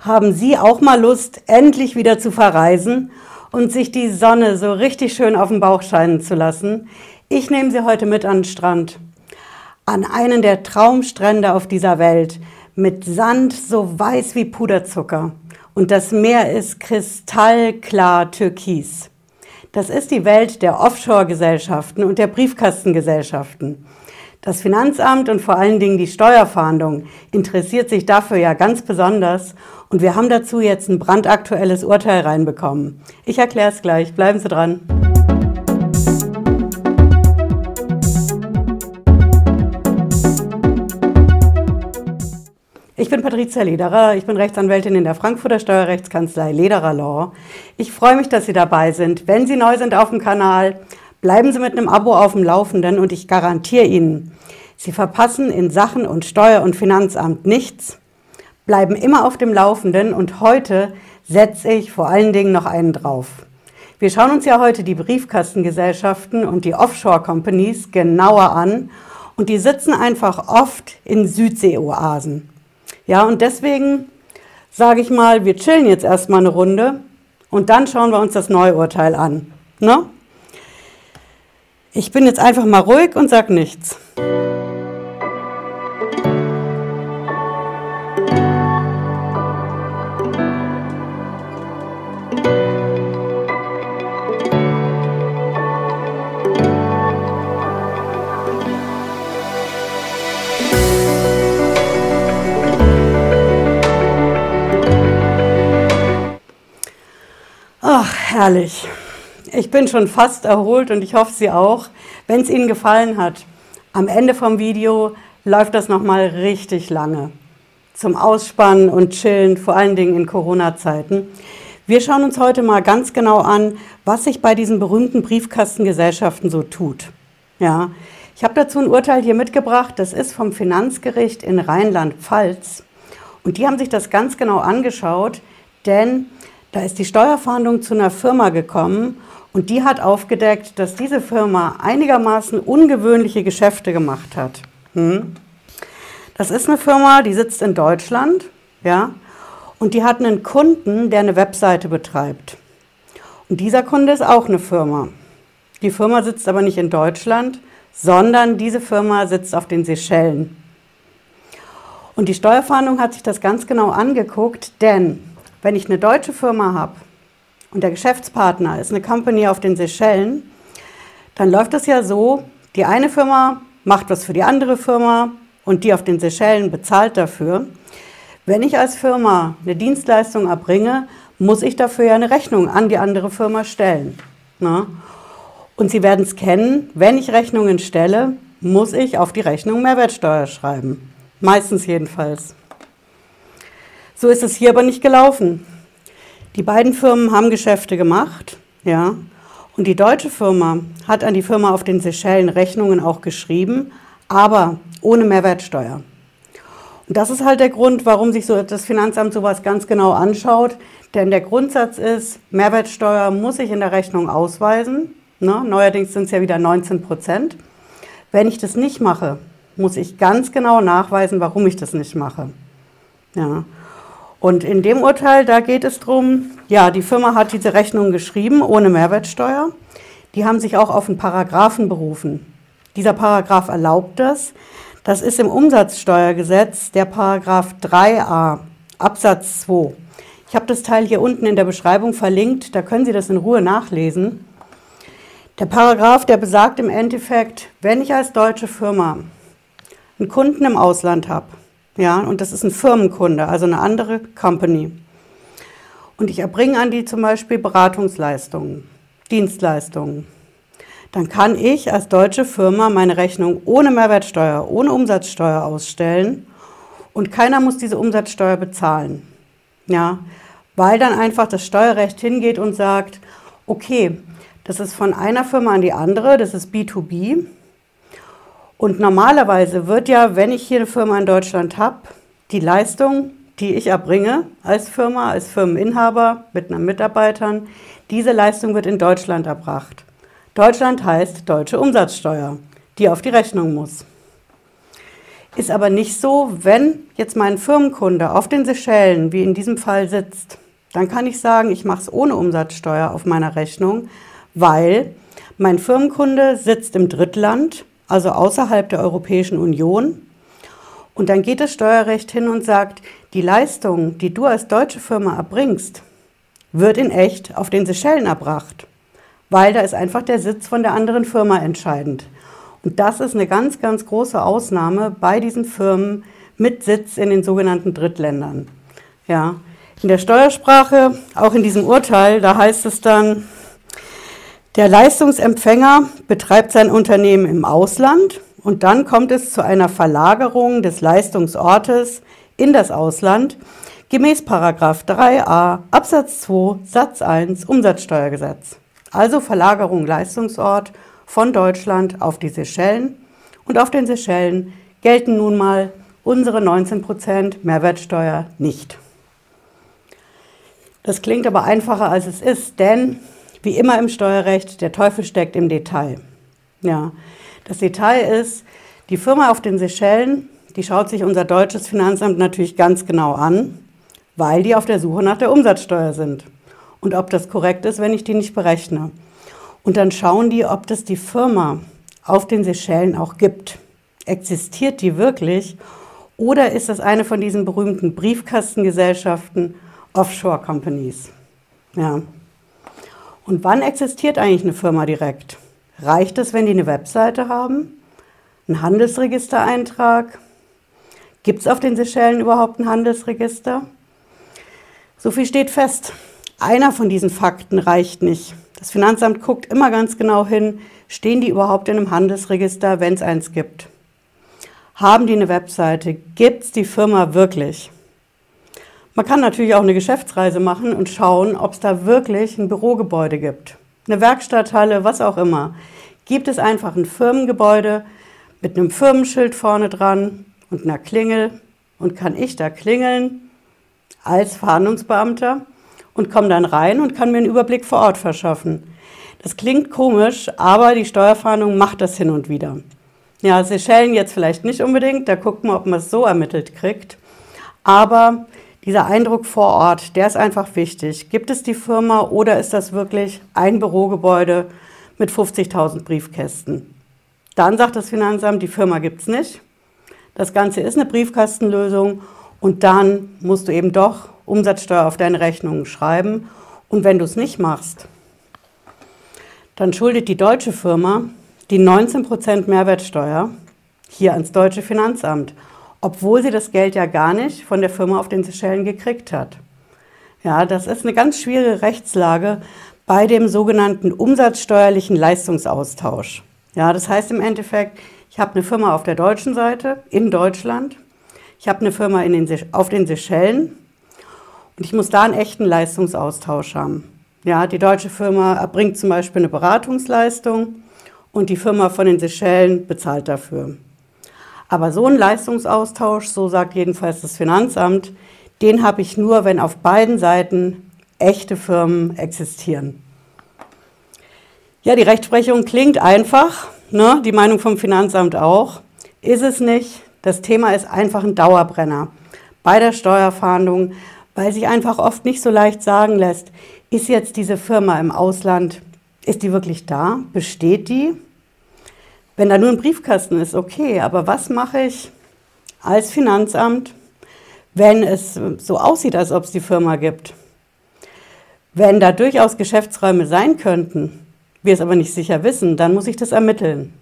Haben Sie auch mal Lust, endlich wieder zu verreisen und sich die Sonne so richtig schön auf den Bauch scheinen zu lassen? Ich nehme Sie heute mit an den Strand. An einen der Traumstrände auf dieser Welt mit Sand so weiß wie Puderzucker. Und das Meer ist kristallklar türkis. Das ist die Welt der Offshore-Gesellschaften und der Briefkastengesellschaften. Das Finanzamt und vor allen Dingen die Steuerfahndung interessiert sich dafür ja ganz besonders und wir haben dazu jetzt ein brandaktuelles Urteil reinbekommen. Ich erkläre es gleich, bleiben Sie dran. Ich bin Patricia Lederer, ich bin Rechtsanwältin in der Frankfurter Steuerrechtskanzlei Lederer Law. Ich freue mich, dass Sie dabei sind. Wenn Sie neu sind auf dem Kanal, bleiben Sie mit einem Abo auf dem Laufenden und ich garantiere Ihnen, Sie verpassen in Sachen und Steuer- und Finanzamt nichts, bleiben immer auf dem Laufenden und heute setze ich vor allen Dingen noch einen drauf. Wir schauen uns ja heute die Briefkastengesellschaften und die Offshore-Companies genauer an und die sitzen einfach oft in Südseeoasen. Ja, und deswegen sage ich mal, wir chillen jetzt erstmal eine Runde und dann schauen wir uns das Neuurteil an. Ne? Ich bin jetzt einfach mal ruhig und sage nichts. Ach, herrlich. Ich bin schon fast erholt und ich hoffe, Sie auch. Wenn es Ihnen gefallen hat, am Ende vom Video läuft das nochmal richtig lange. Zum Ausspannen und Chillen, vor allen Dingen in Corona-Zeiten. Wir schauen uns heute mal ganz genau an, was sich bei diesen berühmten Briefkastengesellschaften so tut. Ja, ich habe dazu ein Urteil hier mitgebracht, das ist vom Finanzgericht in Rheinland-Pfalz. Und die haben sich das ganz genau angeschaut, denn da ist die Steuerfahndung zu einer Firma gekommen und die hat aufgedeckt, dass diese Firma einigermaßen ungewöhnliche Geschäfte gemacht hat. Hm? Das ist eine Firma, die sitzt in Deutschland, ja, und die hat einen Kunden, der eine Webseite betreibt. Und dieser Kunde ist auch eine Firma. Die Firma sitzt aber nicht in Deutschland, sondern diese Firma sitzt auf den Seychellen. Und die Steuerfahndung hat sich das ganz genau angeguckt, denn wenn ich eine deutsche Firma habe und der Geschäftspartner ist eine Company auf den Seychellen, dann läuft das ja so, die eine Firma macht was für die andere Firma und die auf den Seychellen bezahlt dafür. Wenn ich als Firma eine Dienstleistung erbringe, muss ich dafür ja eine Rechnung an die andere Firma stellen. Na? Ne? Und Sie werden es kennen, wenn ich Rechnungen stelle, muss ich auf die Rechnung Mehrwertsteuer schreiben. Meistens jedenfalls. So ist es hier aber nicht gelaufen. Die beiden Firmen haben Geschäfte gemacht, ja, und die deutsche Firma hat an die Firma auf den Seychellen Rechnungen auch geschrieben, aber ohne Mehrwertsteuer. Und das ist halt der Grund, warum sich so das Finanzamt sowas ganz genau anschaut. Denn der Grundsatz ist, Mehrwertsteuer muss ich in der Rechnung ausweisen. Ne? Neuerdings sind es ja wieder 19 Prozent. Wenn ich das nicht mache, muss ich ganz genau nachweisen, warum ich das nicht mache. Ja. Und in dem Urteil, da geht es darum, ja, die Firma hat diese Rechnung geschrieben ohne Mehrwertsteuer. Die haben sich auch auf einen Paragraphen berufen. Dieser Paragraph erlaubt das. Das ist im Umsatzsteuergesetz der Paragraph 3a Absatz 2. Ich habe das Teil hier unten in der Beschreibung verlinkt, da können Sie das in Ruhe nachlesen. Der Paragraph, der besagt im Endeffekt, wenn ich als deutsche Firma einen Kunden im Ausland habe, ja, und das ist ein Firmenkunde, also eine andere Company. Und ich erbringe an die zum Beispiel Beratungsleistungen, Dienstleistungen. Dann kann ich als deutsche Firma meine Rechnung ohne Mehrwertsteuer, ohne Umsatzsteuer ausstellen und keiner muss diese Umsatzsteuer bezahlen. Ja, weil dann einfach das Steuerrecht hingeht und sagt, okay, das ist von einer Firma an die andere, das ist B2B, und normalerweise wird ja, wenn ich hier eine Firma in Deutschland habe, die Leistung, die ich erbringe als Firma, als Firmeninhaber mit einem Mitarbeitern, diese Leistung wird in Deutschland erbracht. Deutschland heißt deutsche Umsatzsteuer, die auf die Rechnung muss. Ist aber nicht so, wenn jetzt mein Firmenkunde auf den Seychellen, wie in diesem Fall, sitzt, dann kann ich sagen, ich mache es ohne Umsatzsteuer auf meiner Rechnung, weil mein Firmenkunde sitzt im Drittland, also außerhalb der Europäischen Union. Und dann geht das Steuerrecht hin und sagt, die Leistung, die du als deutsche Firma erbringst, wird in echt auf den Seychellen erbracht, weil da ist einfach der Sitz von der anderen Firma entscheidend. Und das ist eine ganz, ganz große Ausnahme bei diesen Firmen mit Sitz in den sogenannten Drittländern. Ja. In der Steuersprache, auch in diesem Urteil, da heißt es dann, der Leistungsempfänger betreibt sein Unternehmen im Ausland und dann kommt es zu einer Verlagerung des Leistungsortes in das Ausland gemäß 3a Absatz 2 Satz 1 Umsatzsteuergesetz. Also Verlagerung Leistungsort von Deutschland auf die Seychellen. Und auf den Seychellen gelten nun mal unsere 19% Mehrwertsteuer nicht. Das klingt aber einfacher als es ist, denn wie immer im Steuerrecht, der Teufel steckt im Detail. Ja, das Detail ist, die Firma auf den Seychellen, die schaut sich unser deutsches Finanzamt natürlich ganz genau an, weil die auf der Suche nach der Umsatzsteuer sind. Und ob das korrekt ist, wenn ich die nicht berechne. Und dann schauen die, ob das die Firma auf den Seychellen auch gibt. Existiert die wirklich? Oder ist das eine von diesen berühmten Briefkastengesellschaften, Offshore Companies? Ja. Und wann existiert eigentlich eine Firma direkt? Reicht es, wenn die eine Webseite haben? Ein Handelsregistereintrag? Gibt es auf den Seychellen überhaupt ein Handelsregister? So viel steht fest. Einer von diesen Fakten reicht nicht. Das Finanzamt guckt immer ganz genau hin, stehen die überhaupt in einem Handelsregister, wenn es eins gibt. Haben die eine Webseite? Gibt es die Firma wirklich? Man kann natürlich auch eine Geschäftsreise machen und schauen, ob es da wirklich ein Bürogebäude gibt. Eine Werkstatthalle, was auch immer. Gibt es einfach ein Firmengebäude mit einem Firmenschild vorne dran und einer Klingel und kann ich da klingeln als Verhandlungsbeamter und komme dann rein und kann mir einen Überblick vor Ort verschaffen. Das klingt komisch, aber die Steuerfahndung macht das hin und wieder. Ja, Seychellen jetzt vielleicht nicht unbedingt, da guckt man, ob man es so ermittelt kriegt. Aber dieser Eindruck vor Ort, der ist einfach wichtig. Gibt es die Firma oder ist das wirklich ein Bürogebäude mit 50.000 Briefkästen? Dann sagt das Finanzamt, die Firma gibt es nicht. Das Ganze ist eine Briefkastenlösung und dann musst du eben doch Umsatzsteuer auf deine Rechnungen schreiben. Und wenn du es nicht machst, dann schuldet die deutsche Firma die 19% Mehrwertsteuer hier ans deutsche Finanzamt obwohl sie das Geld ja gar nicht von der Firma auf den Seychellen gekriegt hat. Ja, das ist eine ganz schwierige Rechtslage bei dem sogenannten umsatzsteuerlichen Leistungsaustausch. Ja, das heißt im Endeffekt, ich habe eine Firma auf der deutschen Seite in Deutschland, ich habe eine Firma in den, auf den Seychellen und ich muss da einen echten Leistungsaustausch haben. Ja, die deutsche Firma erbringt zum Beispiel eine Beratungsleistung und die Firma von den Seychellen bezahlt dafür. Aber so ein Leistungsaustausch, so sagt jedenfalls das Finanzamt, den habe ich nur, wenn auf beiden Seiten echte Firmen existieren. Ja, die Rechtsprechung klingt einfach, ne? die Meinung vom Finanzamt auch. Ist es nicht. Das Thema ist einfach ein Dauerbrenner bei der Steuerfahndung, weil sich einfach oft nicht so leicht sagen lässt, ist jetzt diese Firma im Ausland, ist die wirklich da? Besteht die? Wenn da nur ein Briefkasten ist, okay, aber was mache ich als Finanzamt, wenn es so aussieht, als ob es die Firma gibt? Wenn da durchaus Geschäftsräume sein könnten, wir es aber nicht sicher wissen, dann muss ich das ermitteln.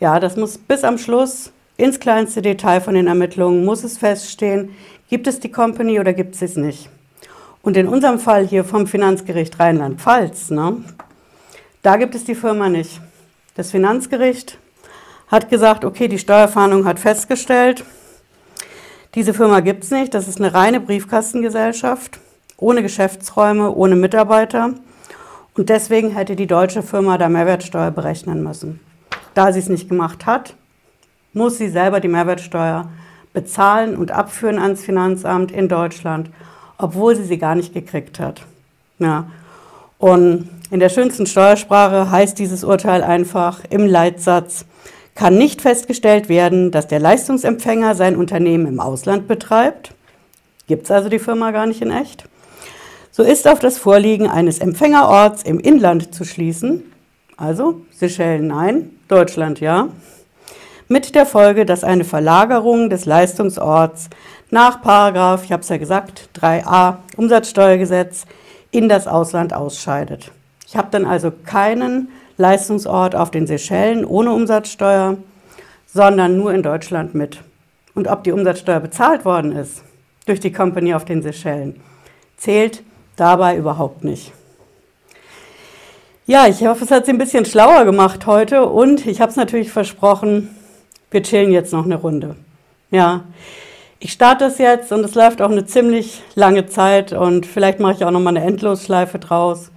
Ja, das muss bis am Schluss ins kleinste Detail von den Ermittlungen muss es feststehen, gibt es die Company oder gibt es es nicht. Und in unserem Fall hier vom Finanzgericht Rheinland-Pfalz, ne, da gibt es die Firma nicht. Das Finanzgericht hat gesagt, okay, die Steuerfahndung hat festgestellt, diese Firma gibt es nicht, das ist eine reine Briefkastengesellschaft, ohne Geschäftsräume, ohne Mitarbeiter. Und deswegen hätte die deutsche Firma da Mehrwertsteuer berechnen müssen. Da sie es nicht gemacht hat, muss sie selber die Mehrwertsteuer bezahlen und abführen ans Finanzamt in Deutschland, obwohl sie sie gar nicht gekriegt hat. Ja. Und in der schönsten Steuersprache heißt dieses Urteil einfach im Leitsatz, kann nicht festgestellt werden, dass der Leistungsempfänger sein Unternehmen im Ausland betreibt. Gibt es also die Firma gar nicht in echt? So ist auf das Vorliegen eines Empfängerorts im Inland zu schließen, also Seychellen nein, Deutschland ja, mit der Folge, dass eine Verlagerung des Leistungsorts nach Paragraph, ich habe es ja gesagt, 3a Umsatzsteuergesetz in das Ausland ausscheidet. Ich habe dann also keinen Leistungsort auf den Seychellen ohne Umsatzsteuer, sondern nur in Deutschland mit. Und ob die Umsatzsteuer bezahlt worden ist durch die Company auf den Seychellen, zählt dabei überhaupt nicht. Ja, ich hoffe, es hat Sie ein bisschen schlauer gemacht heute und ich habe es natürlich versprochen, wir chillen jetzt noch eine Runde. Ja, ich starte das jetzt und es läuft auch eine ziemlich lange Zeit und vielleicht mache ich auch noch mal eine Endlosschleife draus.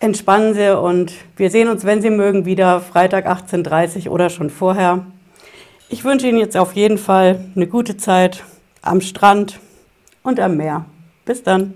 Entspannen Sie und wir sehen uns, wenn Sie mögen, wieder Freitag 18.30 Uhr oder schon vorher. Ich wünsche Ihnen jetzt auf jeden Fall eine gute Zeit am Strand und am Meer. Bis dann.